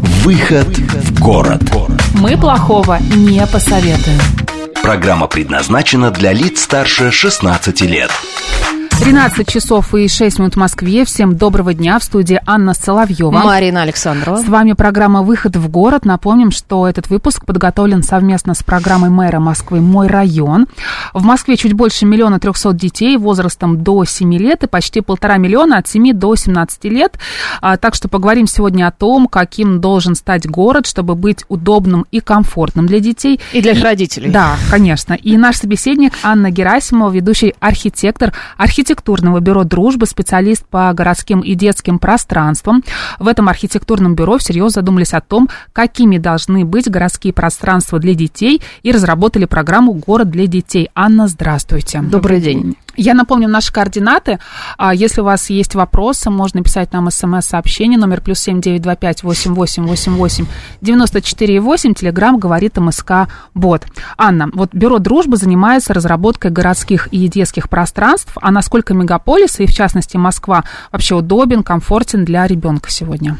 «Выход в город». Мы плохого не посоветуем. Программа предназначена для лиц старше 16 лет. 13 часов и 6 минут в Москве. Всем доброго дня. В студии Анна Соловьева. Марина Александрова. С вами программа «Выход в город». Напомним, что этот выпуск подготовлен совместно с программой мэра Москвы «Мой район». В Москве чуть больше миллиона трехсот детей возрастом до 7 лет и почти полтора миллиона от 7 до 17 лет. А, так что поговорим сегодня о том, каким должен стать город, чтобы быть удобным и комфортным для детей. И для их родителей. Да, конечно. И наш собеседник Анна Герасимова, ведущий архитектор архитектурного бюро «Дружба», специалист по городским и детским пространствам. В этом архитектурном бюро всерьез задумались о том, какими должны быть городские пространства для детей и разработали программу «Город для детей». Анна, здравствуйте. Добрый день. Я напомню наши координаты. А, Если у вас есть вопросы, можно писать нам смс-сообщение, номер плюс семь девять два пять восемь восемь восемь восемь девяносто четыре восемь, телеграмм говорит МСК Бот. Анна, вот Бюро Дружбы занимается разработкой городских и детских пространств, а насколько мегаполисы, и в частности Москва, вообще удобен, комфортен для ребенка сегодня?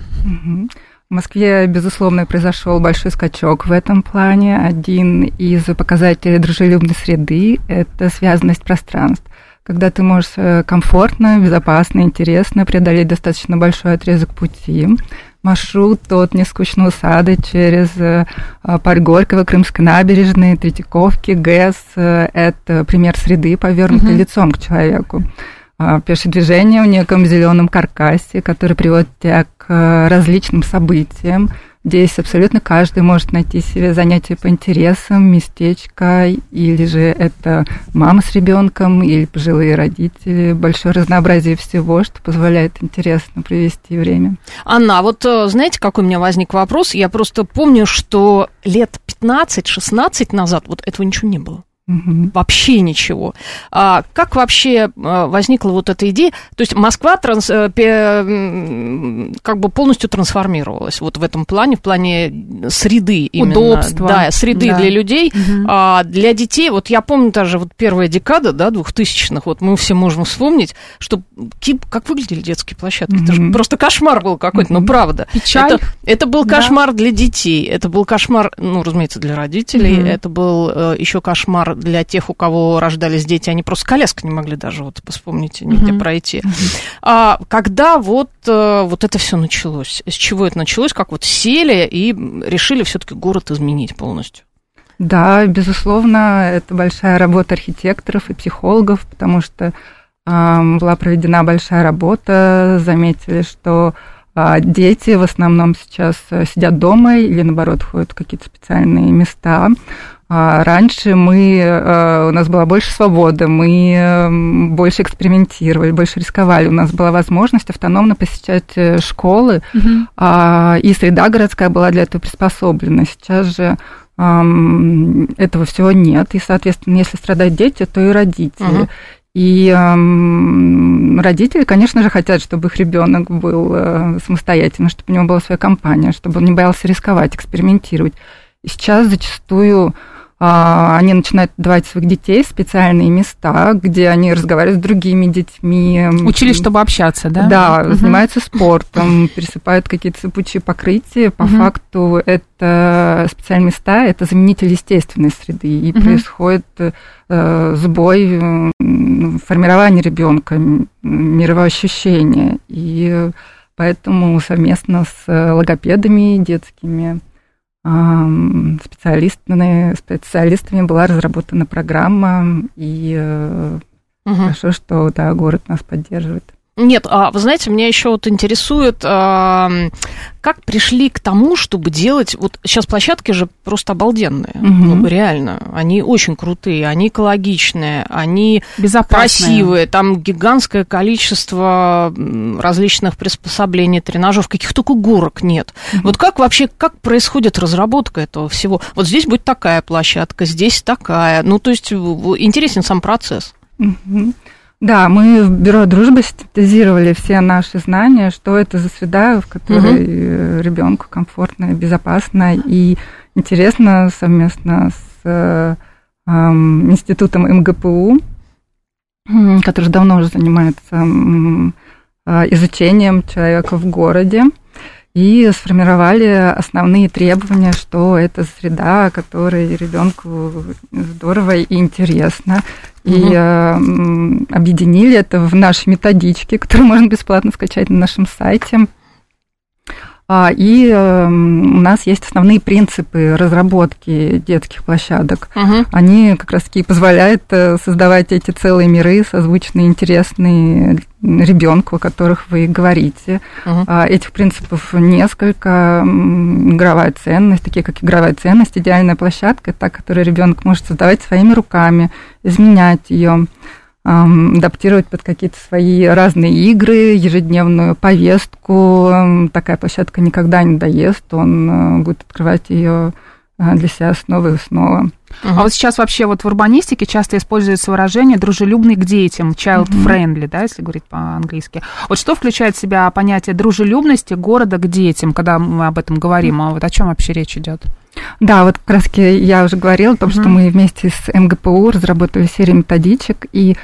В Москве, безусловно, произошел большой скачок в этом плане. Один из показателей дружелюбной среды – это связанность пространств. Когда ты можешь э, комфортно, безопасно, интересно преодолеть достаточно большой отрезок пути, маршрут от нескучного сада через э, парк Горького, Крымской набережной, Третьяковки, ГЭС э, – это пример среды, повернутой Мгм. лицом к человеку. А, Пешее движение в неком зеленом каркасе, который приводит тебя к э, различным событиям. Здесь абсолютно каждый может найти себе занятие по интересам, местечко, или же это мама с ребенком, или пожилые родители. Большое разнообразие всего, что позволяет интересно провести время. Анна, а вот э, знаете, какой у меня возник вопрос? Я просто помню, что лет 15-16 назад вот этого ничего не было. Вообще ничего. А как вообще э, возникла вот эта идея? То есть Москва транс, э, как бы полностью трансформировалась вот в этом плане, в плане среды именно. Удобства. Да, среды Да. для людей. Мгм. А для детей, вот я помню даже вот первая декада, да, двухтысячных, вот мы все можем вспомнить, что как выглядели детские площадки. Это же просто кошмар был какой-то, ну правда. Печаль. Это, это был Да. кошмар для детей, это был кошмар, ну, разумеется, для родителей, Мгм. это был э, еще кошмар для тех, у кого рождались дети, они просто коляска не могли даже, вот вспомните, нигде Мгм. пройти. А когда вот, э, вот это все началось? С чего это началось? Как вот сели и решили все-таки город изменить полностью? Да, безусловно, это большая работа архитекторов и психологов, потому что ам, была проведена большая работа, заметили, что а, дети в основном сейчас э, сидят дома или, наоборот, ходят в какие-то специальные места. А Раньше мы, э, у нас была больше свободы, мы эм, больше экспериментировали, больше рисковали. У нас была возможность автономно посещать э, школы, а, и среда городская была для этого приспособлена. Сейчас же этого всего нет, и, соответственно, если страдают дети, то и родители. Мгм. И ам, родители, конечно же, хотят, чтобы их ребенок был э, самостоятельным, чтобы у него была своя компания, чтобы он не боялся рисковать, экспериментировать. И сейчас зачастую а, они начинают давать своих детей в специальные места, где они разговаривают с другими детьми. Учились, чтобы общаться, да? Да, Мгм. занимаются спортом, пересыпают какие-то сыпучие покрытия. По Мгм. факту это специальные места, это заменитель естественной среды. И Мгм. происходит э, сбой формировании ребенка, мировоощущения. И поэтому совместно с логопедами детскими специалистами, специалистами была разработана программа, и Мгм. хорошо, что да, город нас поддерживает. Нет, а вы знаете, меня еще вот интересует, а, как пришли к тому, чтобы делать... Вот сейчас площадки же просто обалденные, Мгм. ну, реально. Они очень крутые, они экологичные, они красивые, там гигантское количество различных приспособлений, тренажеров, каких только горок нет. Вот как вообще, как происходит разработка этого всего? Вот здесь будет такая площадка, здесь такая. Ну, то есть интересен сам процесс. Мгм. Да, мы в бюро дружбы синтезировали все наши знания, что это за среда, в которой ребенку комфортно, безопасно и интересно совместно с э, ам, институтом МГПУ, который давно уже занимается а, изучением человека в городе. И сформировали основные требования, что это среда, которой ребенку здорово и интересно. И э, объединили это в нашей методичке, которую можно бесплатно скачать на нашем сайте. А, И э, у нас есть основные принципы разработки детских площадок. Мгм. Они как раз таки позволяют э, создавать эти целые миры, созвучные, интересные ребенку, о которых вы говорите. А, Этих принципов несколько. Игровая ценность, такие как игровая ценность, идеальная площадка, та, которую ребенок может создавать своими руками, изменять ее, адаптировать под какие-то свои разные игры, ежедневную повестку. Такая площадка никогда не доест, он э, будет открывать ее для себя снова и снова. А вот сейчас вообще вот в урбанистике часто используется выражение «дружелюбный к детям», child-friendly, да, если говорить по-английски. Вот что включает в себя понятие дружелюбности города к детям, когда мы об этом говорим? А вот о чем вообще речь идет? Да, вот как раз я уже говорила о том, что Мгм. мы вместе с МГПУ разработали серию методичек, и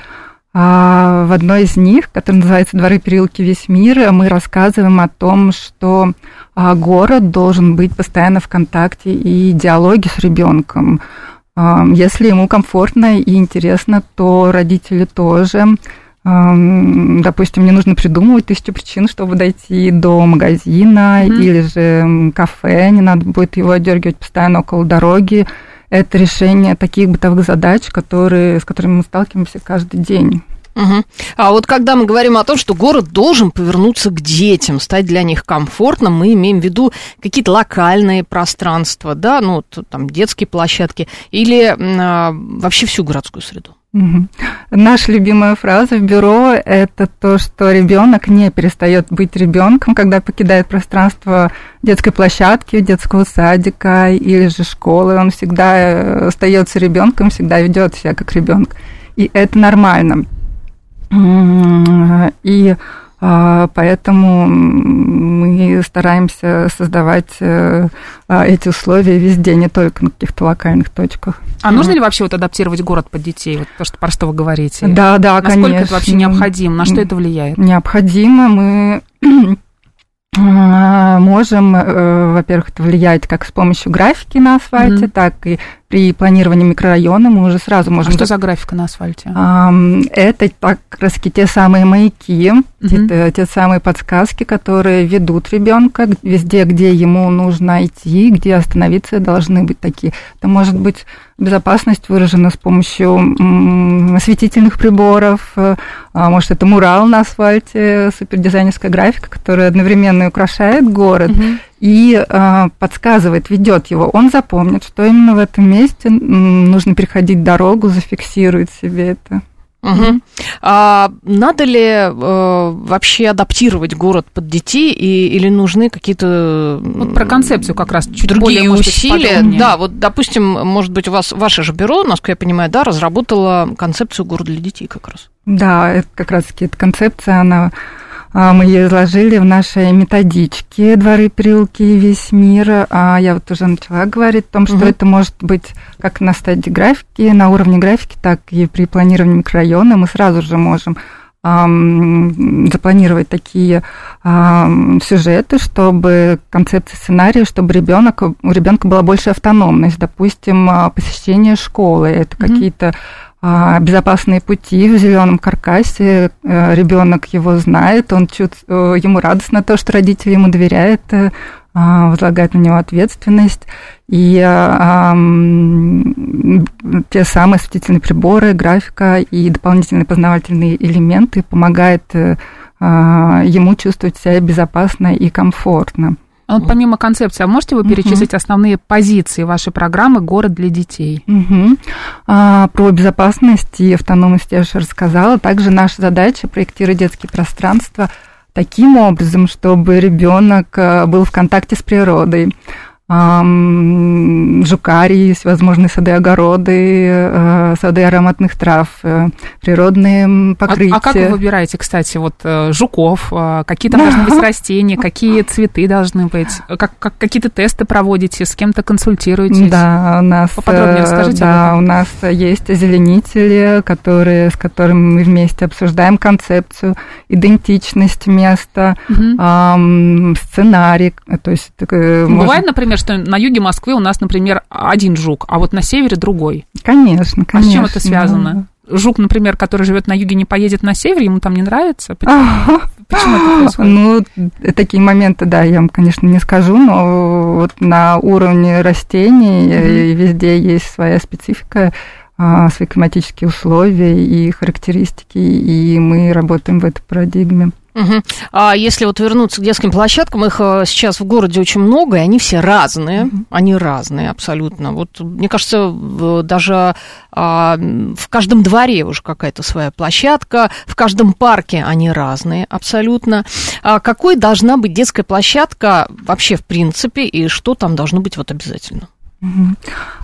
в одной из них, которая называется «Дворы, переулки, весь мир», мы рассказываем о том, что а, город должен быть постоянно в контакте и диалоге с ребенком. А, Если ему комфортно и интересно, то родители тоже. Допустим, не нужно придумывать тысячу причин, чтобы дойти до магазина Мгм. или же кафе, не надо будет его отдергивать постоянно около дороги. Это решение таких бытовых задач, которые, с которыми мы сталкиваемся каждый день. Мгм. А вот когда мы говорим о том, что город должен повернуться к детям, стать для них комфортным, мы имеем в виду какие-то локальные пространства, да, ну, там детские площадки, или а, вообще всю городскую среду. Мгм. Наша любимая фраза в бюро – это то, что ребенок не перестает быть ребенком, когда покидает пространство детской площадки, детского садика или же школы. Он всегда э, остается ребенком, всегда ведет себя как ребенок. И это нормально. И поэтому мы стараемся создавать э, а, эти условия везде, не только на каких-то локальных точках. А нужно ли вообще вот адаптировать город под детей? Вот то, что, про что вы говорите. Да, да, Насколько конечно. это вообще необходимо? На что это влияет? Необходимо. Мы а, можем, э, во-первых, это влияет как с помощью графики на асфальте, Мгм. так и при планировании микрорайона мы уже сразу А можем... что за графика на асфальте? Это так, как раз те самые маяки, те, Мгм. те- те самые подсказки, которые ведут ребенка везде, где ему нужно идти, где остановиться должны быть такие. Это может быть безопасность выражена с помощью м, осветительных приборов, э, а может это мурал на асфальте, супердизайнерская графика, которая одновременно украшает город Мгм. и э, подсказывает, ведет его. Он запомнит, что именно в этом месте нужно переходить дорогу, зафиксирует себе это. Мгм. А надо ли э, вообще адаптировать город под детей, и, или нужны какие-то Вот про концепцию как раз чуть другие более, быть, усилия? подробнее. Да, вот, допустим, может быть, у вас ваше же бюро, насколько я понимаю, да, разработало концепцию города для детей как раз. Да, это как раз-таки эта концепция, она, мы ее изложили в нашей методичке «Дворы, переулки и весь мир». А я вот уже начала говорить о том, что Мгм. это может быть как на стадии графики, на уровне графики, так и при планировании микрорайона. Мы сразу же можем запланировать такие сюжеты, чтобы концепция сценария, чтобы ребенок, у ребенка была больше автономность, допустим, а, посещение школы, это Мгм. какие-то а, безопасные пути в зеленом каркасе. Ребенок его знает, он чувств, э, ему радостно то, что родители ему доверяют, а, возлагают на него ответственность. И а, те самые осветительные приборы, графика и дополнительные познавательные элементы помогают э, а, ему чувствовать себя безопасно и комфортно. А вот помимо концепции, а можете вы перечислить угу. основные позиции вашей программы «Город для детей»? Угу. А, про безопасность и автономность я уже рассказала. Также наша задача проектировать детские пространства таким образом, чтобы ребенок э, был в контакте с природой, жукарии, всевозможные сады, огороды, э, сады ароматных трав, э, природные покрытия. А, а как вы выбираете, кстати, вот э, жуков? Какие там должны быть растения, какие цветы должны быть? Как, как, какие-то тесты проводите, с кем-то консультируетесь? Да, у нас... Поподробнее расскажите. Да, у нас есть озеленители, которые, с которыми мы вместе обсуждаем концепцию, идентичность места, угу. сценарий. То есть, Бывает, может... например, например, что на юге Москвы у нас, например, один жук, а вот на севере другой. Конечно, конечно. А с чем это связано? Жук, например, который живет на юге, не поедет на север, ему там не нравится? Почему, Почему это происходит? Ну, такие моменты, да, я вам, конечно, не скажу, но вот на уровне растений mm-hmm. везде есть своя специфика, а, свои климатические условия и характеристики, и мы работаем в этой парадигме. Угу. А если вот вернуться к детским площадкам, их э, сейчас в городе очень много, и они все разные, угу. они разные абсолютно. Вот мне кажется, даже а, в каждом дворе уже какая-то своя площадка, в каждом парке они разные абсолютно. А какой должна быть детская площадка вообще в принципе, и что там должно быть вот обязательно?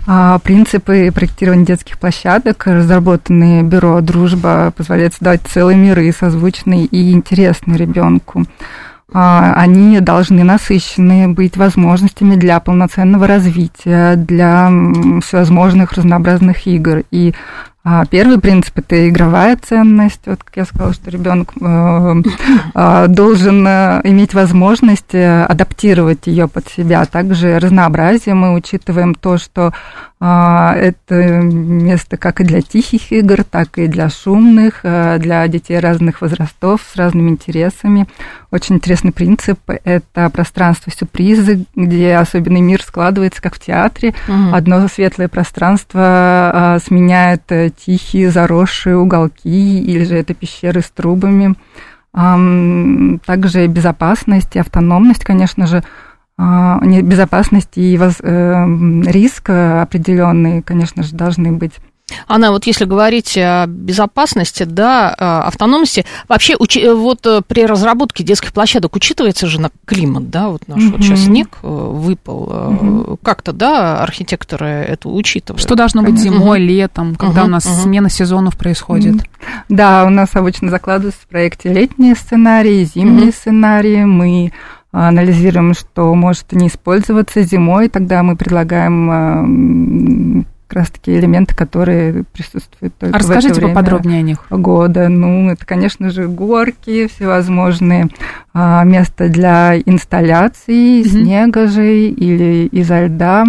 А, принципы проектирования детских площадок, разработанные бюро «Дружба», позволяют создавать целые миры, созвучные и интересные ребенку. А, они должны насыщены быть возможностями для полноценного развития, для всевозможных разнообразных игр. И первый принцип это игровая ценность. Вот как я сказала, что ребенок э, э, должен э, иметь возможность адаптировать ее под себя. Также разнообразие мы учитываем то, что а, это место как и для тихих игр, так и для шумных, э, для детей разных возрастов с разными интересами. Очень интересный принцип – это пространство-сюрпризы, где особенный мир складывается, как в театре. Угу. Одно светлое пространство а, сменяет э, тихие заросшие уголки, или же это пещеры с трубами. Также безопасность и автономность, конечно же, а, безопасность и э, риск определенные, конечно же, должны быть. Анна, вот если говорить о безопасности, да, автономности, вообще вот э, при разработке детских площадок учитывается же на климат, да, вот наш mm-hmm. вот сейчас снег э, выпал, mm-hmm. как-то, да, архитекторы это учитывают. Что должно быть зимой, mm-hmm. летом, когда mm-hmm. у нас mm-hmm. смена сезонов происходит? Да, у нас обычно закладываются в проекте летние сценарии, зимние mm-hmm. сценарии, мы анализируем, что может не использоваться зимой, тогда мы предлагаем как раз таки элементы, которые присутствуют только а расскажите в это время поподробнее о них. Года. Ну, это, конечно же, горки, всевозможные а, места для инсталляций, mm-hmm. снега же или изо льда,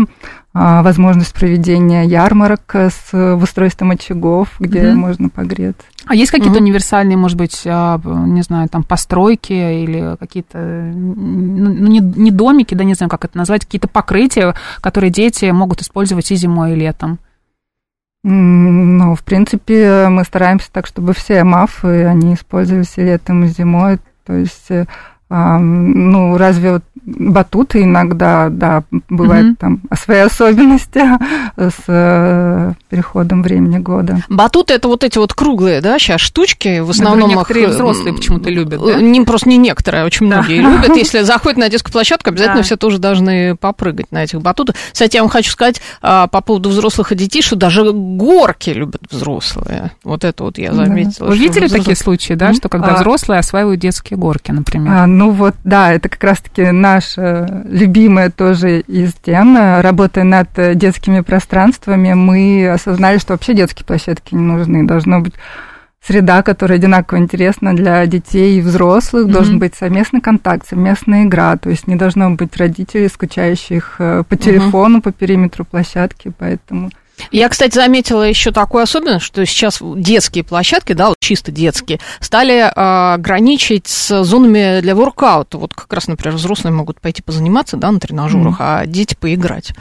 возможность проведения ярмарок с устройством очагов, где mm-hmm. можно погреться. А есть какие-то mm-hmm. универсальные, может быть, а, не знаю, там постройки или какие-то, ну, ну, не, не домики, да не знаю, как это назвать, какие-то покрытия, которые дети могут использовать и зимой, и летом? Ну, в принципе, мы стараемся так, чтобы все мафы, они использовались и летом, и зимой. То есть э, ну, разве вот батуты иногда, да, бывает mm-hmm. там свои особенности с э, переходом времени года. Батуты это вот эти вот круглые, да, сейчас штучки, в основном некоторые их, взрослые почему-то любят, да? Не просто не некоторые, а очень да. многие любят. Если заходят на детскую площадку, обязательно да. все тоже должны попрыгать на этих батутах. Кстати, я вам хочу сказать а, по поводу взрослых и детей, что даже горки любят взрослые. Вот это вот я заметила. Вы видели взрослые... такие случаи, да, что когда а... взрослые осваивают детские горки, например? А, ну вот, да, это как раз-таки наша любимая тоже из тем. Работая над детскими пространствами, мы осознали, что вообще детские площадки не нужны. Должно быть среда, которая одинаково интересна для детей и взрослых, mm-hmm. должен быть совместный контакт, совместная игра, то есть не должно быть родителей, скучающих э, по телефону, mm-hmm. по периметру площадки, поэтому... Я, кстати, заметила еще такую особенность, что сейчас детские площадки, да, вот чисто детские, стали э, граничить с зонами для воркаута. Вот как раз, например, взрослые могут пойти позаниматься, да, на тренажерах, mm. а дети поиграть.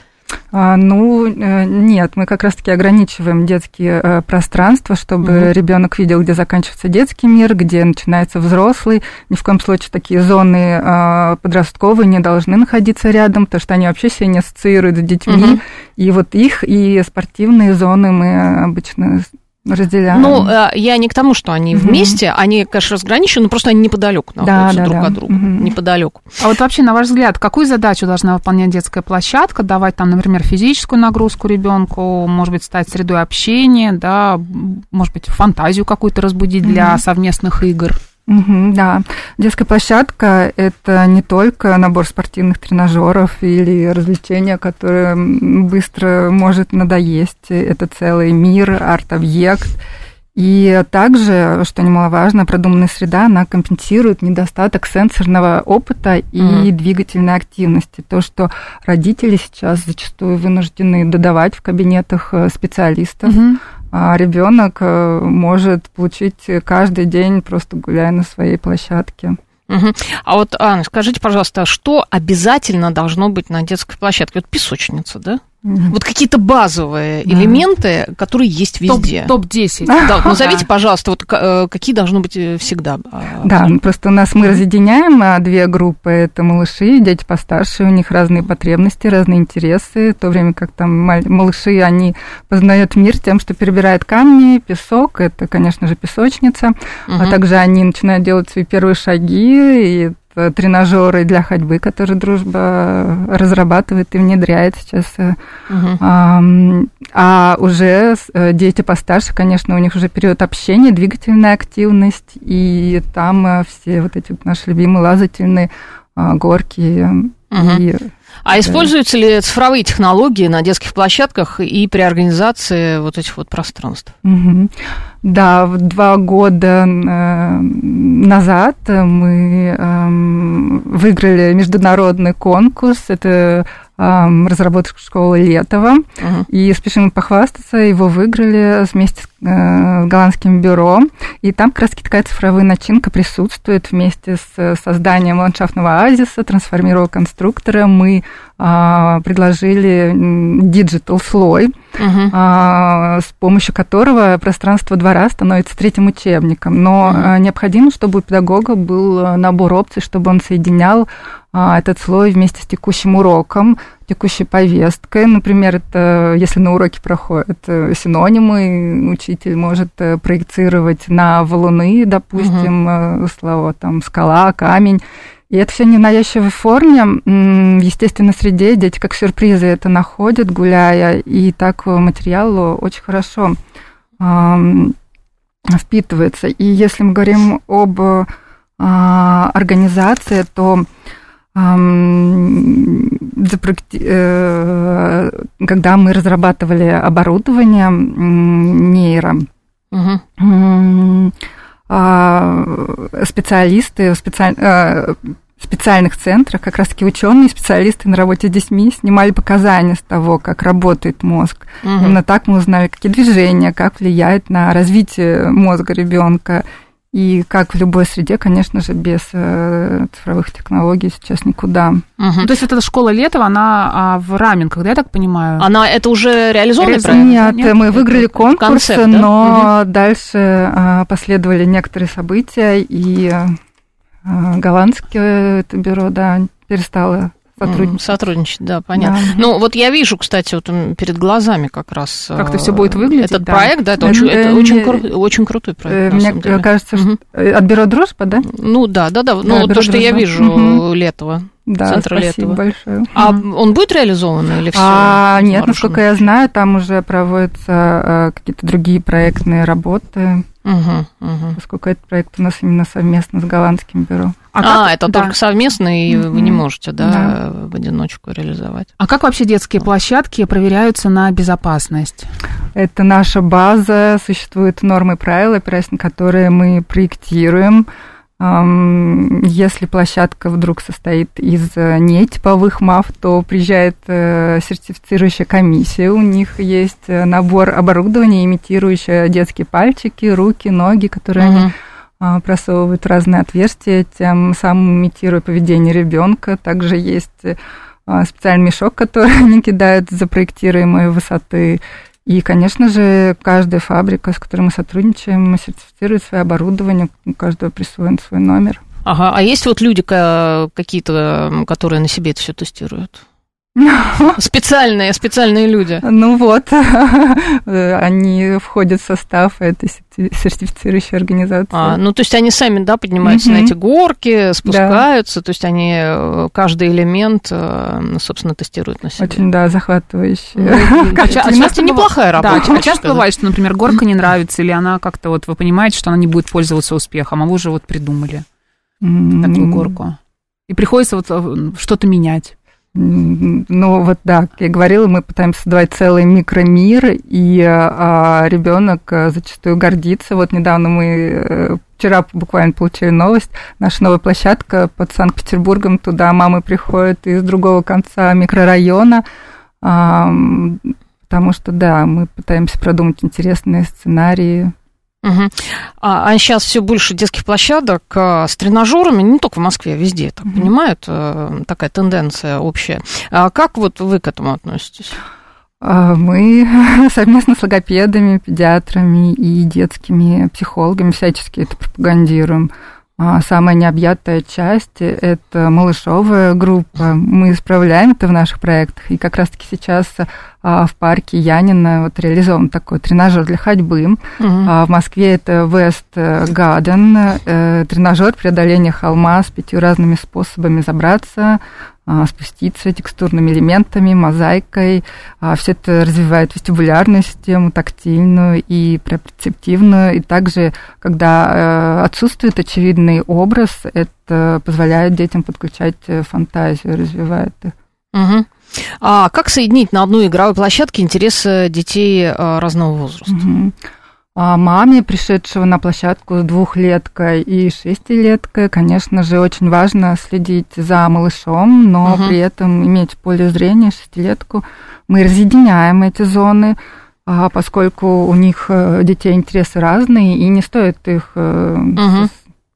А, ну, э, нет, мы как раз-таки ограничиваем детские э, пространства, чтобы угу. ребенок видел, где заканчивается детский мир, где начинается взрослый. Ни в коем случае такие зоны а, подростковые не должны находиться рядом, потому что они вообще себя не ассоциируют с детьми. Угу. И вот их и спортивные зоны мы обычно разделяем. Ну, э, я не к тому, что они угу. вместе, они, конечно, разграничены, но просто они неподалеку находятся да, да, друг да. от друга, угу. неподалеку. А вот вообще, на ваш взгляд, какую задачу должна выполнять детская площадка? Давать там, например, физическую нагрузку ребенку, может быть, стать средой общения, да, может быть, фантазию какую-то разбудить угу. для совместных игр? Угу, да, детская площадка это не только набор спортивных тренажеров или развлечения, которое быстро может надоесть. Это целый мир, арт-объект. И также, что немаловажно, продуманная среда, она компенсирует недостаток сенсорного опыта и mm. двигательной активности. То, что родители сейчас зачастую вынуждены додавать в кабинетах э, специалистов, mm-hmm ребенок э, может получить каждый день, просто гуляя на своей площадке. Угу. А вот, Анна, скажите, пожалуйста, что обязательно должно быть на детской площадке? Вот песочница, да? Вот какие-то базовые да. элементы, которые есть везде. Топ-10. да, назовите, пожалуйста, вот э, какие должны быть э, всегда. А, да, просто у нас мы разъединяем а, две группы. Это малыши, дети постарше, у них разные потребности, разные интересы. В то время как там малыши, они познают мир тем, что перебирают камни, песок, это, конечно же, песочница. Угу. А также они начинают делать свои первые шаги, и тренажеры для ходьбы, которые дружба разрабатывает и внедряет сейчас. Угу. А, а уже э, дети постарше, конечно, у них уже период общения, двигательная активность, и там все вот эти наши любимые лазательные горки. Угу. И, а да. используются ли цифровые технологии на детских площадках и при организации вот этих вот пространств? Угу. Да, два года э, назад мы эм, выиграли международный конкурс. Это разработка школы Летова. Uh-huh. И спешим похвастаться, его выиграли вместе с э, голландским бюро. И там как раз такая цифровая начинка присутствует вместе с созданием ландшафтного оазиса, трансформировок конструктора. Мы а, предложили digital слой, uh-huh. а, с помощью которого пространство двора становится третьим учебником. Но uh-huh. необходимо, чтобы у педагога был набор опций, чтобы он соединял а, этот слой вместе с текущим уроком, текущей повесткой. Например, это если на уроке проходят э, синонимы, учитель может э, проецировать на валуны, допустим, угу. слова там скала, камень. И это все не в навязчивой форме. В естественной среде дети как сюрпризы это находят, гуляя, и так материал очень хорошо впитывается. И если мы говорим об а, организации, то когда мы разрабатывали оборудование нейро, угу. специалисты специаль, э, в специальных центрах, как раз-таки ученые, специалисты на работе с детьми снимали показания с того, как работает мозг. Угу. Именно так мы узнали, какие движения, как влияет на развитие мозга ребенка и как в любой среде, конечно же, без э, цифровых технологий сейчас никуда. Угу. То есть вот эта школа Летова, она а, в Раменках, да, я так понимаю? Она, это уже реализованный проект? Нет, Нет, мы выиграли конкурс, концепт, да? но угу. дальше а, последовали некоторые события, и а, голландское это бюро, да, перестало сотрудничать. Сотрудничать, да, понятно. Да. Ну, вот я вижу, кстати, вот перед глазами как раз... Как это все будет выглядеть. Этот да. проект, да, это, очень, это э, очень, кру, очень крутой проект. Мне кажется, угу. что от бюро дружба, да? Ну да, да, да. Ну, вот то, что я вижу угу. Летова. Да, Центра спасибо Летова. большое. А он будет реализован или все? А, нет, насколько я знаю, там уже проводятся э, какие-то другие проектные работы. Угу, угу. Поскольку этот проект у нас именно совместно с голландским бюро. А, а как... это да. только совместно, и вы не можете, да, да, в одиночку реализовать. А как вообще детские площадки проверяются на безопасность? Это наша база, существуют нормы и правила, опираясь на которые мы проектируем. Если площадка вдруг состоит из э, нетиповых МАФ, то приезжает э, сертифицирующая комиссия. У них есть э, набор оборудования, имитирующее детские пальчики, руки, ноги, которые они а, просовывают разные отверстия, тем самым имитируя поведение ребенка. Также есть специальный мешок, который они кидают за проектируемой высоты. И, конечно же, каждая фабрика, с которой мы сотрудничаем, сертифицирует свое оборудование, у каждого присвоен свой номер. Ага, а есть вот люди какие-то, которые на себе это все тестируют? Специальные, специальные люди. Ну вот, они входят в состав этой сертифицирующей организации. А, ну то есть они сами, да, поднимаются угу. на эти горки, спускаются, да. то есть они э, каждый элемент, э, собственно, тестируют на себе. Очень, да, захватывающе. Ну, а, а часто неплохая работа. Да, а часто бывает, что, например, горка не нравится, или она как-то вот, вы понимаете, что она не будет пользоваться успехом, а вы уже вот придумали такую горку. И приходится вот э, что-то менять. Ну вот да, я говорила, мы пытаемся создавать целый микромир, и а, ребенок э, зачастую гордится. Вот недавно мы э, вчера буквально получили новость. Наша новая площадка под Санкт-Петербургом, туда мамы приходят из другого конца микрорайона, а, потому что да, мы пытаемся продумать интересные сценарии Угу. А, а сейчас все больше детских площадок а, с тренажерами, не только в Москве, а везде, так угу. понимают, а, такая тенденция общая. А как вот вы к этому относитесь? А, мы совместно с логопедами, педиатрами и детскими психологами всячески это пропагандируем. А самая необъятая часть – это малышовая группа. Мы исправляем это в наших проектах. И как раз-таки сейчас а, в парке Янина вот реализован такой тренажер для ходьбы. Угу. В Москве это West Garden, э, тренажер преодоления холма с пятью разными способами забраться, спуститься текстурными элементами, мозаикой. А, Все это развивает вестибулярную систему, тактильную и прецептивную. И также, когда э, отсутствует очевидный образ, это позволяет детям подключать э, фантазию, развивает их. Угу. А как соединить на одной игровой площадке интересы детей э, разного возраста? Угу. А маме, пришедшего на площадку с двухлеткой и шестилеткой, конечно же, очень важно следить за малышом, но угу. при этом иметь в поле зрения шестилетку. Мы разъединяем эти зоны, а, поскольку у них э, детей интересы разные, и не стоит их угу.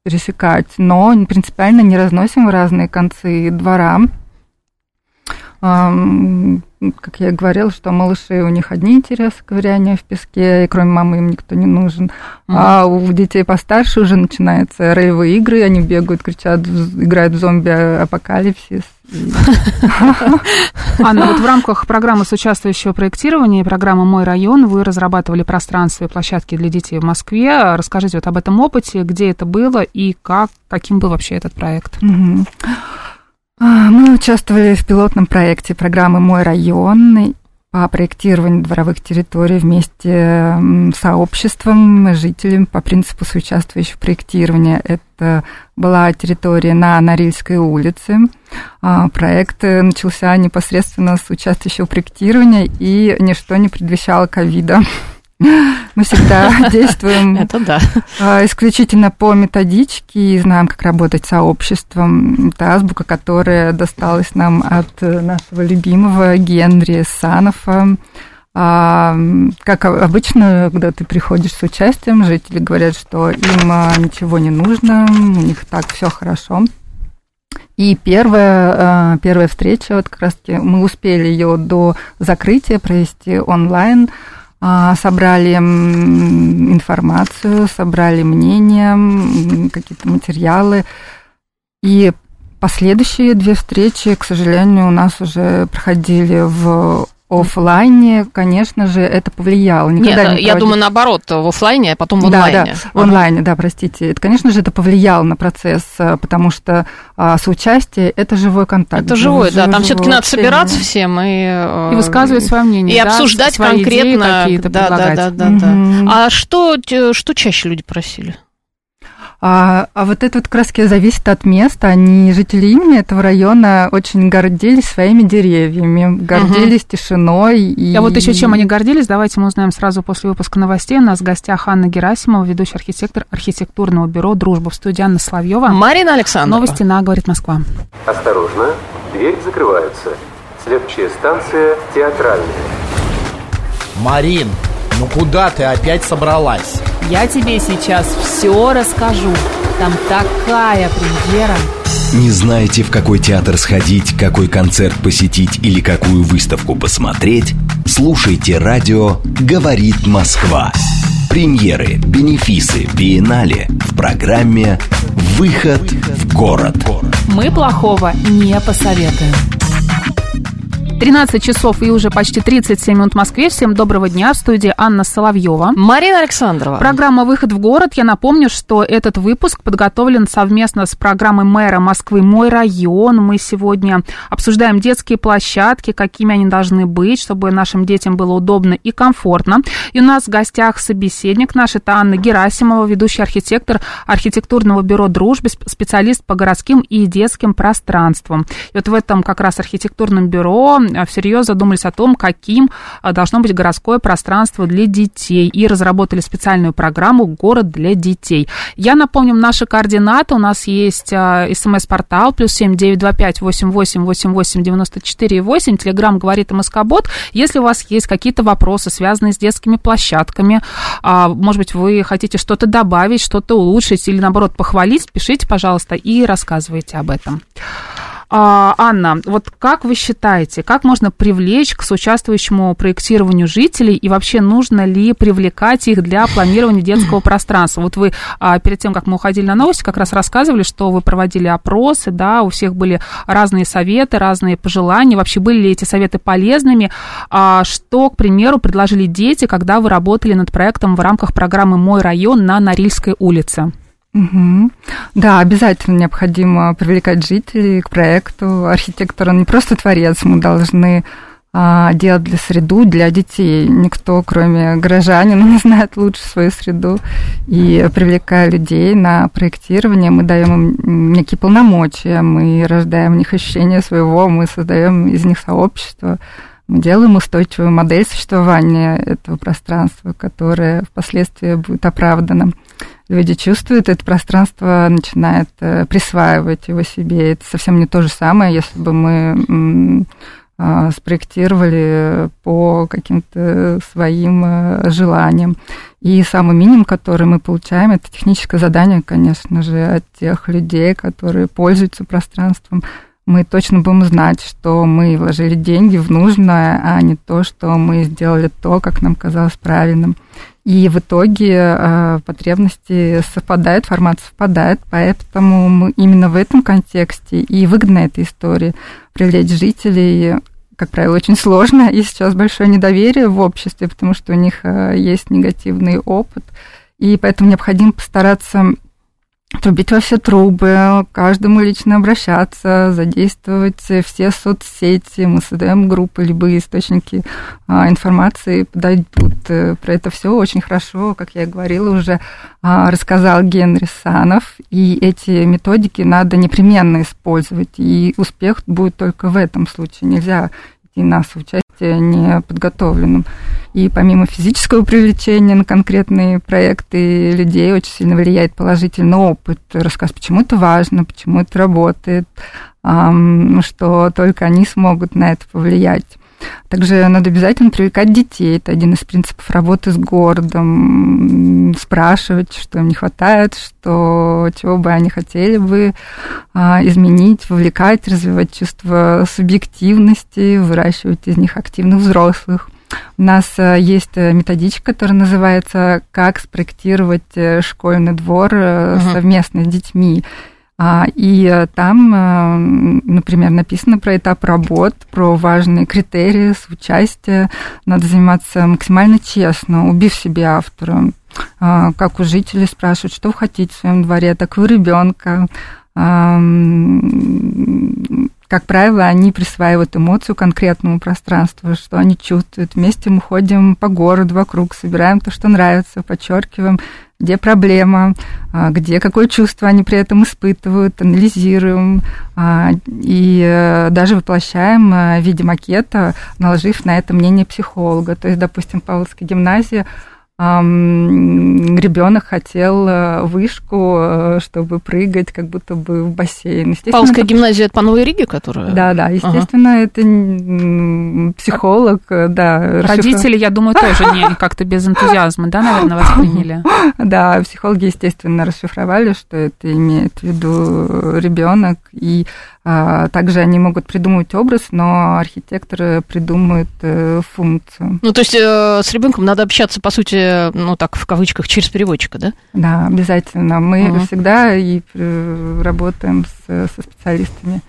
пересекать. Но принципиально не разносим в разные концы двора как я говорила, что малыши у них одни интересы ковыряния в песке, и кроме мамы им никто не нужен. Mm-hmm. А у детей постарше уже начинаются ролевые игры, они бегают, кричат, играют в зомби-апокалипсис. Анна, вот в рамках программы соучаствующего проектирования и программы «Мой район» вы разрабатывали пространство и площадки для детей в Москве. Расскажите вот об этом опыте, где это было и как, каким был вообще этот проект. Mm-hmm. А, мы участвовали в пилотном проекте программы «Мой район» по проектированию дворовых территорий вместе с сообществом, жителями по принципу соучаствующего проектирования. Это была территория на Норильской улице. А, проект начался непосредственно с участвующего проектирования, и ничто не предвещало ковида. Мы всегда действуем. А, исключительно по методичке и знаем, как работать с сообществом. Это азбука, которая досталась нам от нашего любимого Генри Санофа. А, как обычно, когда ты приходишь с участием, жители говорят, что им а, ничего не нужно, у них так все хорошо. И первая, первая встреча, вот как раз-таки мы успели ее до закрытия провести онлайн, собрали информацию, собрали мнения, какие-то материалы. И последующие две встречи, к сожалению, у нас уже проходили в офлайне, конечно же, это повлияло. Никогда Нет, не я думаю, наоборот, в офлайне, а потом в онлайне. Да, да, в онлайне, да, простите. Это, конечно же, это повлияло на процесс, э, потому что а, соучастие – это живой контакт. Это живой, да, там все таки надо собираться всем и... Э, и высказывать свое мнение, И да, обсуждать конкретно. какие-то да, да, да, да, mm-hmm. да. А что, что чаще люди просили? А, а вот это вот краски зависит от места. Они, жители имени этого района, очень гордились своими деревьями, гордились угу. тишиной. И... А вот еще чем они гордились, давайте мы узнаем сразу после выпуска новостей. У нас в гостях Анна Герасимова, ведущий архитектор архитектурного бюро «Дружба» в студии Анна Соловьева. Марина Александровна. Новости на «Говорит Москва». Осторожно, дверь закрывается. Следующая станция «Театральная». Марин, ну куда ты опять собралась? Я тебе сейчас все расскажу. Там такая премьера. Не знаете, в какой театр сходить, какой концерт посетить или какую выставку посмотреть? Слушайте радио «Говорит Москва». Премьеры, бенефисы, биеннале в программе «Выход в город». Мы плохого не посоветуем. 13 часов и уже почти 37 минут в Москве. Всем доброго дня. В студии Анна Соловьева. Марина Александрова. Программа «Выход в город». Я напомню, что этот выпуск подготовлен совместно с программой мэра Москвы «Мой район». Мы сегодня обсуждаем детские площадки, какими они должны быть, чтобы нашим детям было удобно и комфортно. И у нас в гостях собеседник наш, это Анна Герасимова, ведущий архитектор архитектурного бюро «Дружбы», специалист по городским и детским пространствам. И вот в этом как раз архитектурном бюро всерьез задумались о том, каким э, должно быть городское пространство для детей и разработали специальную программу «Город для детей». Я напомню, наши координаты. У нас есть э, смс-портал плюс семь девять два пять восемь восемь восемь восемь девяносто четыре восемь. Телеграмм говорит МСК-бот. Если у вас есть какие-то вопросы, связанные с детскими площадками, а, может быть, вы хотите что-то добавить, что-то улучшить или, наоборот, похвалить, пишите, пожалуйста, и рассказывайте об этом. А, Анна, вот как вы считаете, как можно привлечь к соучаствующему проектированию жителей и вообще нужно ли привлекать их для планирования детского пространства? Вот вы а, перед тем, как мы уходили на новости, как раз рассказывали, что вы проводили опросы, да, у всех были разные советы, разные пожелания. Вообще были ли эти советы полезными? А, что, к примеру, предложили дети, когда вы работали над проектом в рамках программы «Мой район» на Норильской улице? Угу. Да, обязательно необходимо привлекать жителей к проекту. Архитектор, он не просто творец, мы должны а, делать для среду, для детей. Никто, кроме горожанина, не знает лучше свою среду. И привлекая людей на проектирование, мы даем им некие полномочия, мы рождаем в них ощущение своего, мы создаем из них сообщество, мы делаем устойчивую модель существования этого пространства, которое впоследствии будет оправдано люди чувствуют, это пространство начинает э, присваивать его себе. Это совсем не то же самое, если бы мы а, спроектировали по каким-то своим э, желаниям. И самый минимум, который мы получаем, это техническое задание, конечно же, от тех людей, которые пользуются пространством. Мы точно будем знать, что мы вложили деньги в нужное, а не то, что мы сделали то, как нам казалось правильным. И в итоге э, потребности совпадают, формат совпадает, поэтому мы именно в этом контексте и выгодна эта история привлечь жителей как правило, очень сложно, и сейчас большое недоверие в обществе, потому что у них э, есть негативный опыт, и поэтому необходимо постараться трубить во все трубы, каждому лично обращаться, задействовать все соцсети. Мы создаем группы, любые источники а, информации подойдут. Э, про это все очень хорошо, как я и говорила, уже а, рассказал Генри Санов. И эти методики надо непременно использовать. И успех будет только в этом случае. Нельзя идти на соучастие неподготовленным. И помимо физического привлечения на конкретные проекты людей очень сильно влияет положительный опыт, рассказ, почему это важно, почему это работает, что только они смогут на это повлиять. Также надо обязательно привлекать детей. Это один из принципов работы с городом. Спрашивать, что им не хватает, что, чего бы они хотели бы а, изменить, вовлекать, развивать чувство субъективности, выращивать из них активных взрослых. У нас э, есть э, методичка, которая называется «Как спроектировать э, школьный двор угу. совместно с детьми». А, и там, например, написано про этап работ, про важные критерии соучастия. Надо заниматься максимально честно, убив себе автора. А, как у жителей спрашивают, что вы хотите в своем дворе, так вы ребенка как правило, они присваивают эмоцию конкретному пространству, что они чувствуют. Вместе мы ходим по городу вокруг, собираем то, что нравится, подчеркиваем, где проблема, а, где какое чувство они при этом испытывают, анализируем а, и э, даже воплощаем э, в виде макета, наложив на это мнение психолога. То есть, допустим, в Павловской гимназии ребенок хотел э, вышку, э, чтобы прыгать, как будто бы в бассейн. Павловская это... гимназия это по Новой Риге, которая? Да, да, естественно, ага. это психолог, э, да. Родители, я думаю, тоже не как-то без энтузиазма, да, наверное, восприняли. Да, психологи, естественно, расшифровали, что это имеет в виду ребенок, и также они могут придумывать образ, но архитекторы придумают э, функцию. Ну, то есть э, с ребенком надо общаться, по сути, ну так, в кавычках, через переводчика, да? Да, обязательно. Мы угу. всегда и э, работаем с, со специалистами.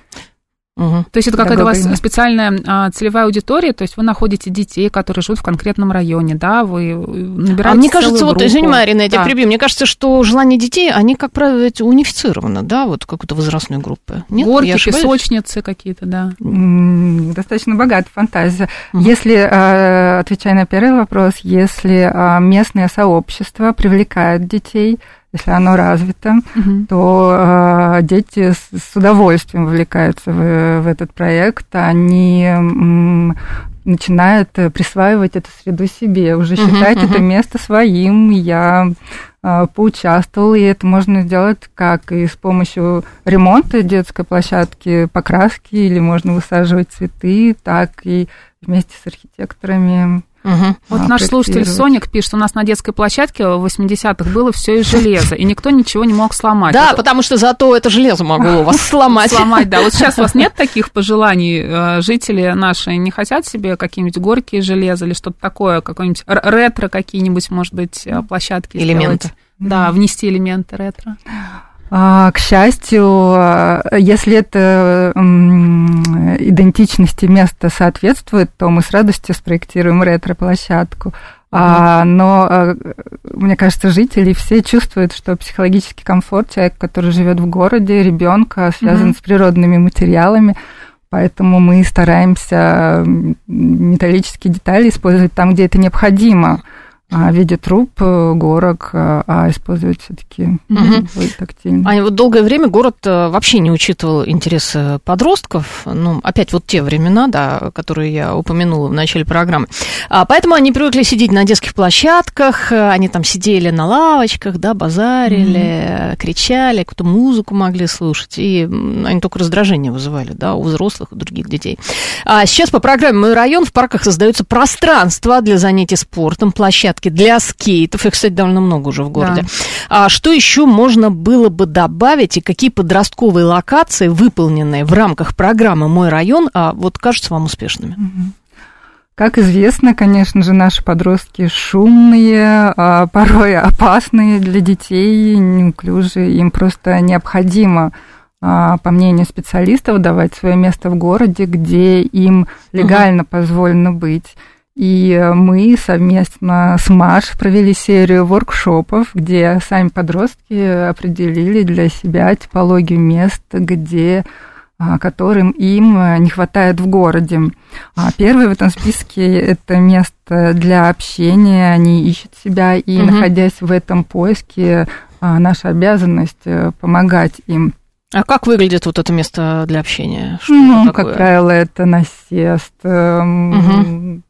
Угу. То есть это какая-то у вас специальная а, целевая аудитория, то есть вы находите детей, которые живут в конкретном районе, да, вы набираете А мне кажется, группу. вот, извини, Марина, я да. тебя прибью, мне кажется, что желания детей, они, как правило, унифицированы, да, вот какой-то возрастной группы. Нет? Горки, песочницы какие-то, да. Достаточно богатая фантазия. Угу. Если, а, отвечая на первый вопрос, если а, местное сообщество привлекает детей, если оно развито, угу. то э, дети с, с удовольствием вовлекаются в, в этот проект. Они м, начинают присваивать эту среду себе, уже угу, считать угу. это место своим. Я э, поучаствовала, и это можно сделать как и с помощью ремонта детской площадки, покраски, или можно высаживать цветы, так и вместе с архитекторами Угу. Вот а, наш слушатель Соник пишет, у нас на детской площадке в 80-х было все из железа, и никто ничего не мог сломать. Да, это... потому что зато это железо могло вас сломать. Сломать, да. Вот сейчас у вас нет таких пожеланий? Э, жители наши не хотят себе какие-нибудь горки из железа или что-то такое, какой-нибудь ретро какие-нибудь, может быть, э, площадки Элементы. Да, внести элементы ретро. А, к счастью, если это идентичности места соответствует, то мы с радостью спроектируем ретро-площадку. А, но а, мне кажется, жители все чувствуют, что психологический комфорт человека, который живет в городе, ребенка, связан mm-hmm. с природными материалами. Поэтому мы стараемся металлические детали использовать там, где это необходимо в виде труб, э, горок, э, а использовать все-таки угу. тактильно. А вот долгое время город э, вообще не учитывал интересы подростков. Ну, опять вот те времена, да, которые я упомянула в начале программы. А, поэтому они привыкли сидеть на детских площадках, они там сидели на лавочках, да, базарили, угу. кричали, какую-то музыку могли слушать, и они только раздражение вызывали, да, у взрослых и других детей. А сейчас по программе «Мой район» в парках создаются пространства для занятий спортом, площадки площадки для скейтов. Их, кстати, довольно много уже в городе. Да. А что еще можно было бы добавить и какие подростковые локации, выполненные в рамках программы «Мой район», а, вот кажутся вам успешными? Как известно, конечно же, наши подростки шумные, а порой опасные для детей, неуклюжие. Им просто необходимо а, по мнению специалистов, давать свое место в городе, где им легально угу. позволено быть. И мы совместно с Маш провели серию воркшопов, где сами подростки определили для себя типологию мест, где а, которым им не хватает в городе. А Первый в этом списке – это место для общения, они ищут себя, и, угу. находясь в этом поиске, а, наша обязанность э, помогать им. А как выглядит вот это место для общения? Что ну, как правило, это насест. Угу.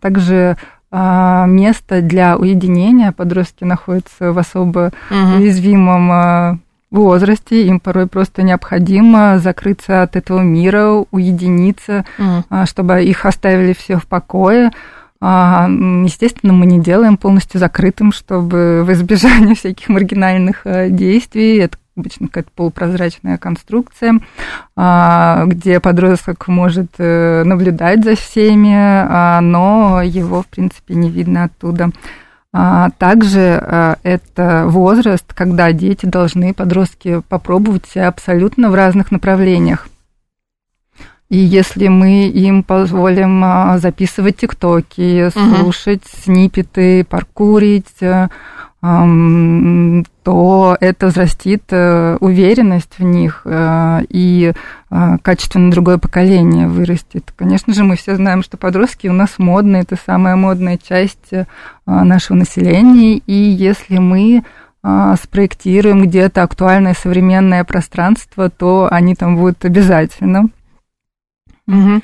Также а, место для уединения. Подростки находятся в особо угу. уязвимом а, возрасте, им порой просто необходимо закрыться от этого мира, уединиться, угу. чтобы их оставили все в покое. Естественно, мы не делаем полностью закрытым, чтобы в избежание всяких маргинальных действий. Это обычно какая-то полупрозрачная конструкция, а, где подросток может э, наблюдать за всеми, а, но его, в принципе, не видно оттуда. А, также это возраст, когда дети должны, подростки, попробовать себя абсолютно в разных направлениях. И если мы им позволим записывать тиктоки, слушать угу. снипеты, паркурить, э, то это взрастит э, уверенность в них э, и э, качественно другое поколение вырастет. Конечно же, мы все знаем, что подростки у нас модные, это самая модная часть нашего населения, и если мы спроектируем где-то актуальное современное пространство, то они там будут обязательно. Угу.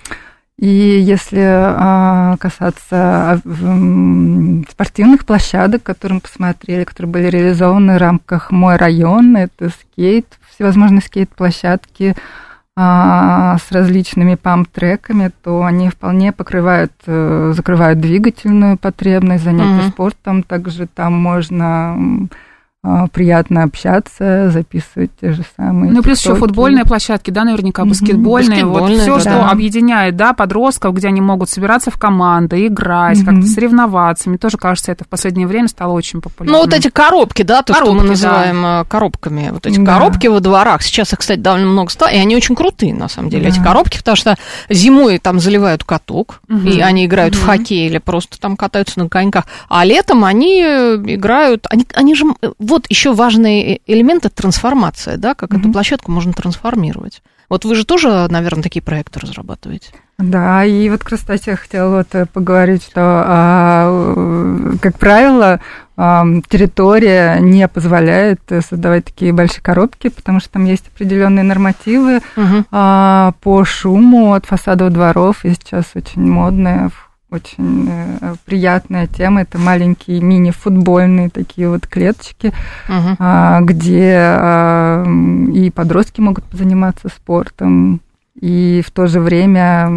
И если а, касаться м, спортивных площадок, которые мы посмотрели, которые были реализованы в рамках «Мой район», это скейт, всевозможные скейт-площадки а, с различными памп-треками, то они вполне покрывают, э, закрывают двигательную потребность, занятия Мгм. спортом. Также там можно а, приятно общаться, записывать те же самые Ну, и плюс еще футбольные площадки, да, наверняка, баскетбольные. Вот Баскетбольные, все, да. что Да. объединяет, да, подростков, где они могут собираться в команды, играть, Мгм. как-то соревноваться. Мне тоже кажется, это в последнее время стало очень популярным. Ну, вот эти коробки, да, то, что Коробки, мы да. называем э, коробками. Вот эти Да. коробки во дворах. Сейчас их, кстати, довольно много стало. И они очень крутые, на самом деле, Да. эти коробки, потому что зимой там заливают каток, Мгм. и они играют в Мгм. хоккей или просто там катаются на коньках. А летом они э, играют... Они, они же... Вот еще важный э- элемент – это трансформация, да, как эту Мгм. площадку можно трансформировать. Вот вы же тоже, наверное, такие проекты разрабатываете. Да, и вот, кстати, я хотела вот э, поговорить, что, а, э, как правило, территория не позволяет создавать такие большие коробки, потому что там есть определенные нормативы а, по шуму от фасадов дворов, и сейчас очень модная, ф- очень э, приятная тема, это маленькие мини-футбольные такие вот клеточки, Мгм. а, где а, и подростки могут заниматься спортом, и в то же время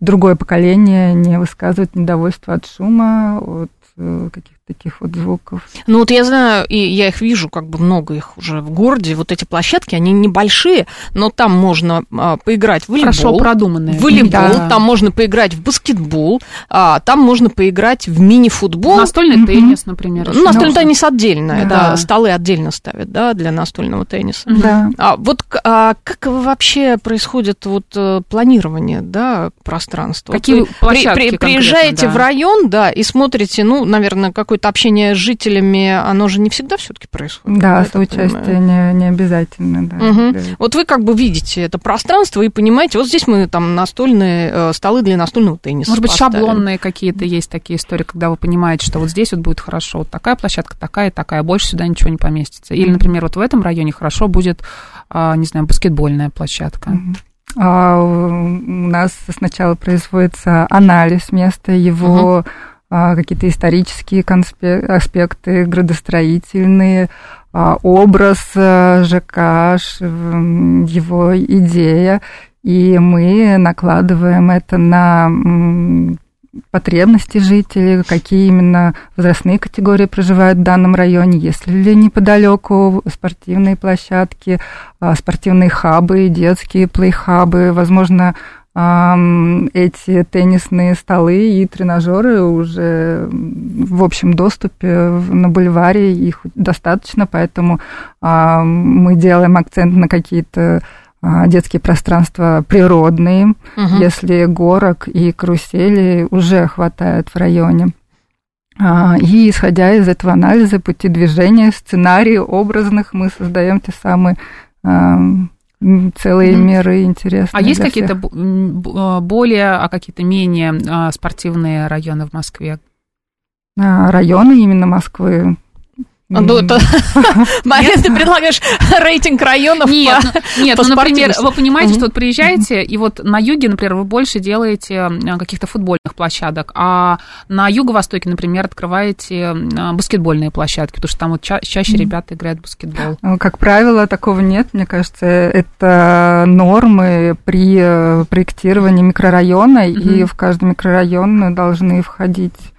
другое поколение не высказывает недовольство от шума, от э, каких-то таких вот звуков. Ну вот я знаю, и я их вижу, как бы много их уже в городе. Вот эти площадки, они небольшие, но там можно а, поиграть в волейбол. Хорошо продуманные. Волейбол, Да. там можно поиграть в баскетбол, а, там можно поиграть в мини-футбол. Настольный Мгм. теннис, например. Ну, настольный можно. теннис отдельно, это Да. столы отдельно ставят, да, для настольного тенниса. Да. А вот а как вообще происходит вот э, планирование, да, пространства? Какие вы площадки при- конкретно, приезжаете да. в район, да, и смотрите, ну, наверное, какое-то общение с жителями, оно же не всегда все-таки происходит. Да, соучастие не, не обязательно, да. Для- Вот вы как бы видите это пространство и понимаете, вот здесь мы там настольные э, столы для настольного тенниса. Может быть, поставим. шаблонные какие-то есть такие истории, когда вы понимаете, что вот здесь вот будет хорошо, вот такая площадка, такая, такая, больше сюда ничего не поместится. Или, например, вот в этом районе хорошо будет, а, не знаю, баскетбольная площадка. Мгм. А, У нас сначала производится анализ места, его а, какие-то исторические конспе- аспекты, градостроительные, а, образ а, ЖК, его идея, и мы накладываем это на потребности жителей, какие именно возрастные категории проживают в данном районе, есть ли неподалеку спортивные площадки, а, спортивные хабы, детские плей-хабы, возможно, эти теннисные столы и тренажеры уже в общем доступе на бульваре, их достаточно, поэтому мы делаем акцент на какие-то а, детские пространства природные, Мгм. если горок и карусели уже хватает в районе. А, И исходя из этого анализа пути движения, сценарии образных, мы создаем те самые целые Мгм. миры интересные. А есть какие-то а, более, а какие-то менее а, спортивные районы в Москве? А, районы именно Москвы? А, Ну, это... Марина, ты предлагаешь рейтинг районов Нет, по- ну, нет, по ну, например, вы понимаете, что вот приезжаете, и вот на юге, например, вы больше делаете а, каких-то футбольных площадок, а на юго-востоке, например, открываете а, баскетбольные площадки, потому что там вот ча- чаще ребята играют в баскетбол. Ну, Как правило, такого нет. Мне кажется, это нормы при э, проектировании микрорайона, и в каждый микрорайон должны входить а,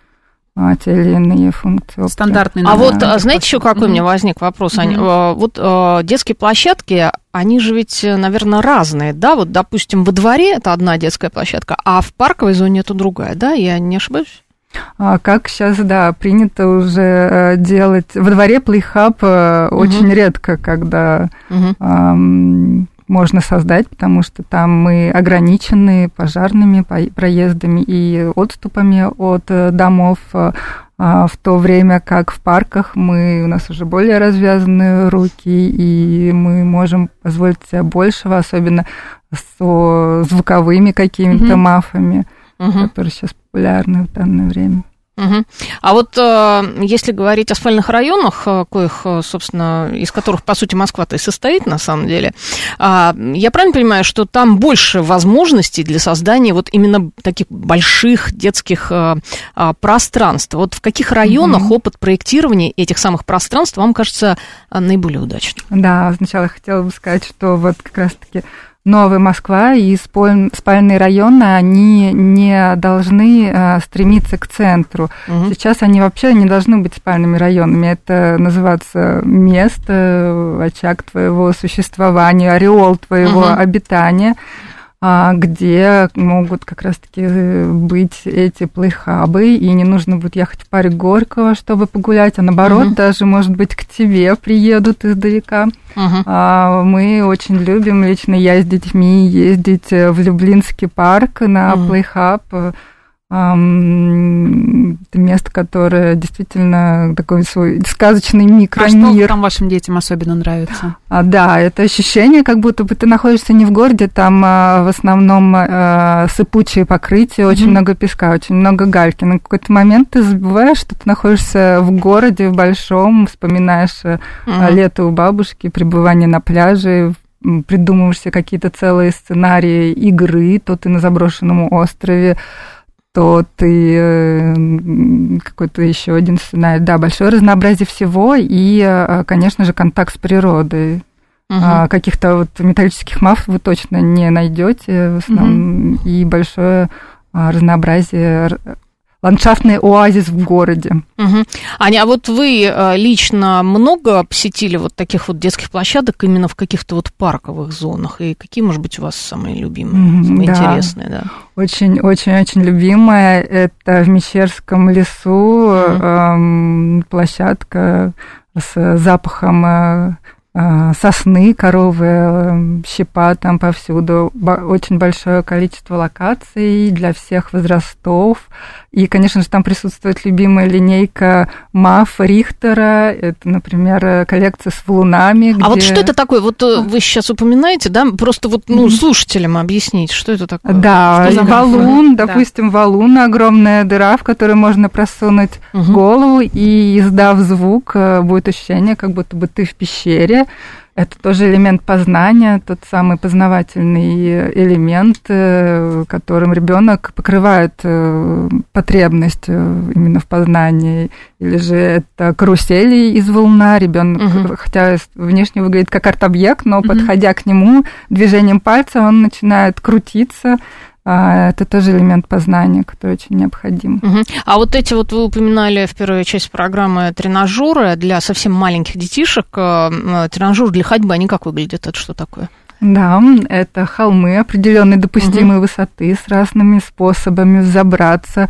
те или иные функции. Стандартные А вот, таких а, знаете, еще какой у меня Мгм. возник вопрос? Ань? Мгм. А, Вот а, детские площадки, они же ведь, наверное, разные, да? Вот, допустим, во дворе это одна детская площадка, а в парковой зоне это другая, да? Я не ошибаюсь? А как сейчас, да, принято уже э, делать... Во дворе плейхаб э, очень редко, когда Мгм. ам, можно создать, потому что там мы ограничены пожарными по- проездами и отступами от э, домов, э, а, в то время как в парках мы, у нас уже более развязанные руки, и мы можем позволить себе большего, особенно со звуковыми какими-то Мгм. мафами, Мгм. которые сейчас популярны в данное время. Угу. А вот э, если говорить о спальных районах, э, коих, э, собственно, из которых, по сути, Москва-то и состоит, на самом деле, э, я правильно понимаю, что там больше возможностей для создания вот именно таких больших детских э, э, пространств? Вот в каких районах угу. опыт проектирования этих самых пространств вам кажется наиболее удачным? Да, сначала хотела бы сказать, что вот как раз-таки Новая Москва и спальные районы, они не должны э, стремиться к центру. Угу. Сейчас они вообще не должны быть спальными районами. Это называется место, очаг твоего существования, ореол твоего угу. обитания. А, где могут как раз-таки э, быть эти плейхабы, и не нужно будет ехать в паре Горького, чтобы погулять, а наоборот, угу. даже, может быть, к тебе приедут издалека. Угу. Мы очень любим, лично я с детьми, ездить в Люблинский парк на угу. плейхаб, это место, которое действительно такой свой сказочный микромир. А что там вашим детям особенно нравится? А, да, это ощущение, как будто бы ты находишься не в городе, там а, в основном а, сыпучие покрытия, очень mm-hmm. много песка, очень много гальки. На какой-то момент ты забываешь, что ты находишься в городе, в большом, вспоминаешь mm-hmm. лето у бабушки, пребывание на пляже, придумываешь себе какие-то целые сценарии игры, то ты на заброшенном острове, то ты э, какой-то еще один сценарий. Да, большое разнообразие всего и, э, конечно же, контакт с природой. Угу. Каких-то вот металлических маф вы точно не найдете в основном. Угу. И большое а, разнообразие ландшафтный оазис в городе. Угу. Аня, а вот вы э, лично много посетили вот таких вот детских площадок именно в каких-то вот парковых зонах? И какие, может быть, у вас самые любимые, самые да. интересные? Да, очень-очень-очень любимая. Это в Мещерском лесу угу. э, площадка с запахом Э, сосны, коровы, э, щепа там повсюду. Очень большое количество локаций для всех возрастов. И, конечно же, там присутствует любимая линейка МАФ Рихтера. Это, например, коллекция с валунами. Где... А вот что это такое? Вот э, вы сейчас упоминаете, да? Просто вот ну, слушателям объяснить, что это такое? Да, что валун, да. допустим, валун, огромная дыра, в которую можно просунуть угу. голову, и издав звук, будет ощущение, как будто бы ты в пещере. Это тоже элемент познания, тот самый познавательный элемент, э, которым ребенок покрывает э, потребность э, именно в познании. Или же это карусели из волна. Ребенок, угу. хотя внешне выглядит как арт-объект, но угу. подходя к нему движением пальца, он начинает крутиться, это тоже элемент познания, который очень необходим. Угу. А вот эти вот вы упоминали в первой части программы тренажеры для совсем маленьких детишек. Э, э, тренажер для ходьбы, они как выглядят? Это что такое? Да, это холмы определенной допустимой угу. высоты с разными способами забраться, а,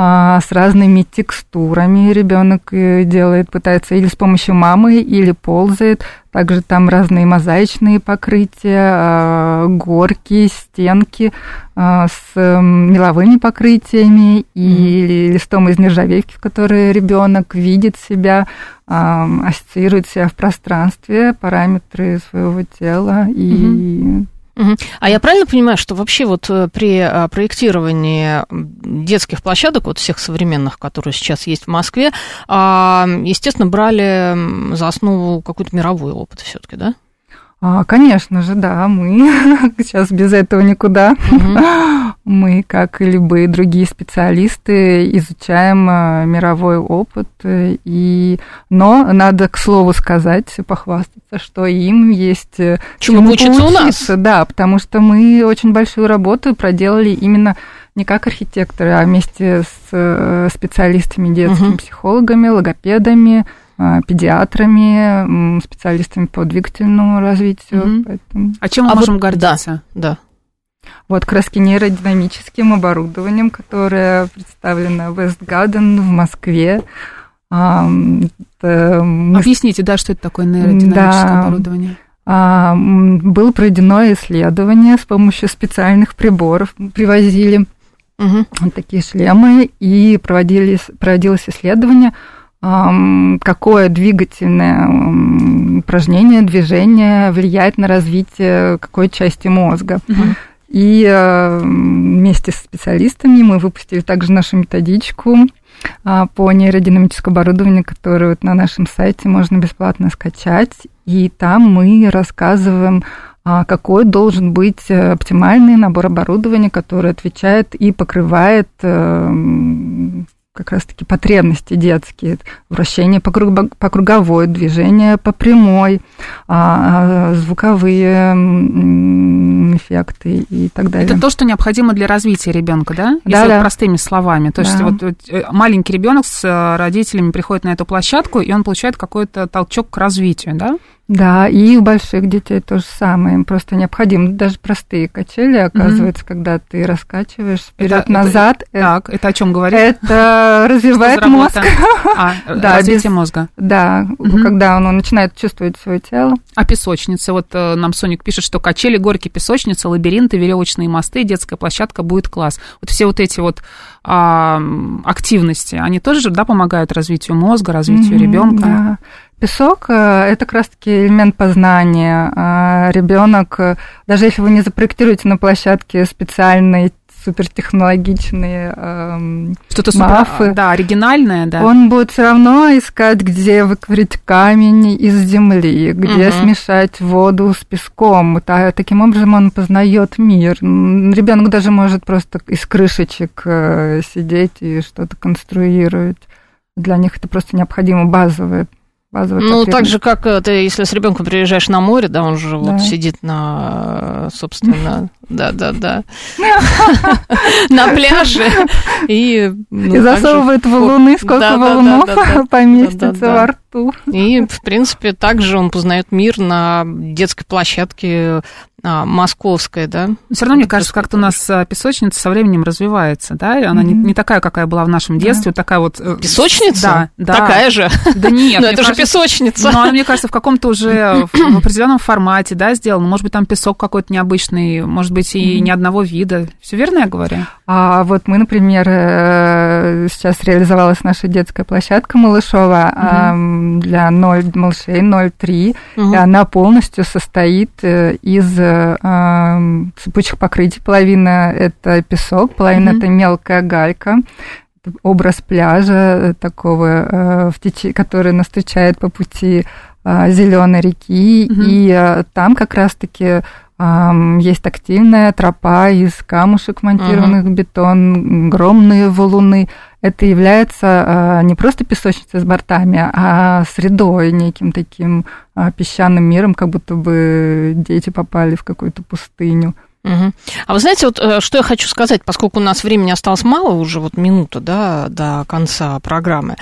с разными текстурами ребенок э, делает, пытается или с помощью мамы, или ползает. Также там разные мозаичные покрытия, а, горки, стенки а, с меловыми покрытиями и листом из нержавейки, в которой ребенок видит себя, ассоциирует себя в пространстве, параметры своего тела и а я правильно понимаю, что вообще вот э, при э, проектировании детских площадок, вот всех современных, которые сейчас есть в Москве, а, естественно, брали за основу какой-то мировой опыт все-таки, да? А, конечно же, да, мы сейчас без этого никуда. Угу. Мы, как и любые другие специалисты, изучаем а, мировой опыт. И... Но надо, к слову сказать, похвастаться, что им есть э, чему, чему учиться у нас. Да, потому что мы очень большую работу проделали именно не как архитекторы, а вместе с э, специалистами, детскими угу. психологами, логопедами, педиатрами, специалистами по двигательному развитию. Угу. Поэтому... А чем мы а можем вот, гордиться? Да, да. Вот краски нейродинамическим оборудованием, которое представлено в Вестгаден в Москве. Это... Объясните, да, что это такое нейродинамическое да. оборудование? Было проведено исследование с помощью специальных приборов. Привозили угу. такие шлемы и проводились, проводилось исследование – какое двигательное упражнение, движение влияет на развитие какой части мозга. Угу. И э, вместе с специалистами мы выпустили также нашу методичку а, по нейродинамическому оборудованию, которую вот на нашем сайте можно бесплатно скачать. И там мы рассказываем а, какой должен быть э, оптимальный набор оборудования, который отвечает и покрывает э, как раз-таки потребности детские, вращение по, круг, по круговой, движение по прямой, а, а, звуковые эффекты и так далее. Это то, что необходимо для развития ребенка, да? Если да, вот да. простыми словами. То да. есть вот э, маленький ребенок с э, родителями приходит на эту площадку, и он получает какой-то толчок к развитию, да? Да, и у больших детей то же самое. Им просто необходимо даже простые качели, оказывается, mm-hmm. когда ты раскачиваешь вперед-назад. Это, так, это о чем говорит? Это развивает мозг. А, да, развитие без, мозга. Да, mm-hmm. когда он, он начинает чувствовать свое тело. А песочницы? Вот э, нам Соник пишет, что качели, горки, песочницы, лабиринты, веревочные мосты, детская площадка будет класс. Вот все вот эти вот а, активности, они тоже да, помогают развитию мозга, развитию mm-hmm, ребенка. Да. Песок э, – это как раз-таки элемент познания. А Ребенок, э, даже если вы не запроектируете на площадке специальные супертехнологичные эм, что-то мафы, супер, да, оригинальное, да. Он будет все равно искать, где выкварить камень из земли, где угу. смешать воду с песком. Таким образом он познает мир. Ребенок даже может просто из крышечек э, сидеть и что-то конструировать. Для них это просто необходимо базовое базовая Ну, так же, как э, ты, если с ребенком приезжаешь на море, да, он же да. вот сидит на, собственно, да-да-да, на пляже и... Ну, засовывает валуны, сколько валунов поместится во рту. И, в принципе, также он познает мир на детской площадке а, московская, да. Все равно, мне кажется, как-то у нас а, песочница со временем развивается, да, она mm-hmm. не, не такая, какая была в нашем детстве, да. вот такая вот... Э, песочница? Да, да. Такая же? Да нет. Но это же песочница. Ну, она, мне кажется, в каком-то уже в определенном формате, да, сделана. Может быть, там песок какой-то необычный, может быть, и mm-hmm. ни одного вида. Все верно я говорю? А вот мы, например, э, сейчас реализовалась наша детская площадка Малышова mm-hmm. для 0 малышей 0-3, mm-hmm. и она полностью состоит э, из цепучих покрытий. Половина это песок, половина это мелкая галька. Образ пляжа такого, э, в теч... который нас встречает по пути зеленой реки, mm-hmm. и там как раз-таки есть тактильная тропа из камушек, монтированных uh-huh. в бетон, огромные валуны. Это является не просто песочницей с бортами, а средой, неким таким песчаным миром, как будто бы дети попали в какую-то пустыню. Угу. А вы знаете, вот э, что я хочу сказать, поскольку у нас времени осталось мало, уже вот минута, да, до конца программы.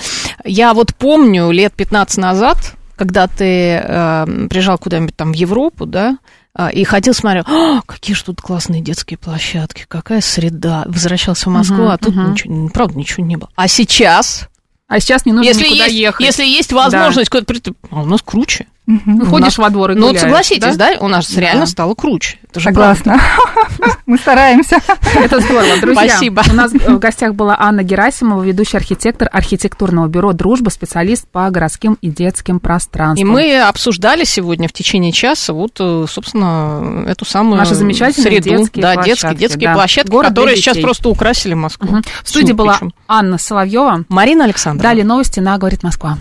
Я вот помню лет 15 назад, когда ты э, приезжал куда-нибудь там в Европу, да, а, и ходил, смотрел, какие же тут классные детские площадки, какая среда. Возвращался в Москву, uh-huh, а тут uh-huh. ничего, правда ничего не было. А сейчас... А сейчас не нужно если никуда есть, ехать. Если есть возможность да. куда-то а у нас круче. Угу. Выходишь во двор и Ну, вот согласитесь, да? да? У нас да. реально стало круче. Это же Согласна. Мы стараемся. Это здорово. Друзья, Спасибо. у нас в гостях была Анна Герасимова, ведущий архитектор архитектурного бюро «Дружба», специалист по городским и детским пространствам. И мы обсуждали сегодня в течение часа вот, э, собственно, эту самую Наши замечательные среду. детские да, площадки. детские, детские да. площадки, Город которые сейчас просто украсили Москву. Угу. В студии была Анна Соловьева. Марина Александровна. Далее новости на «Говорит Москва».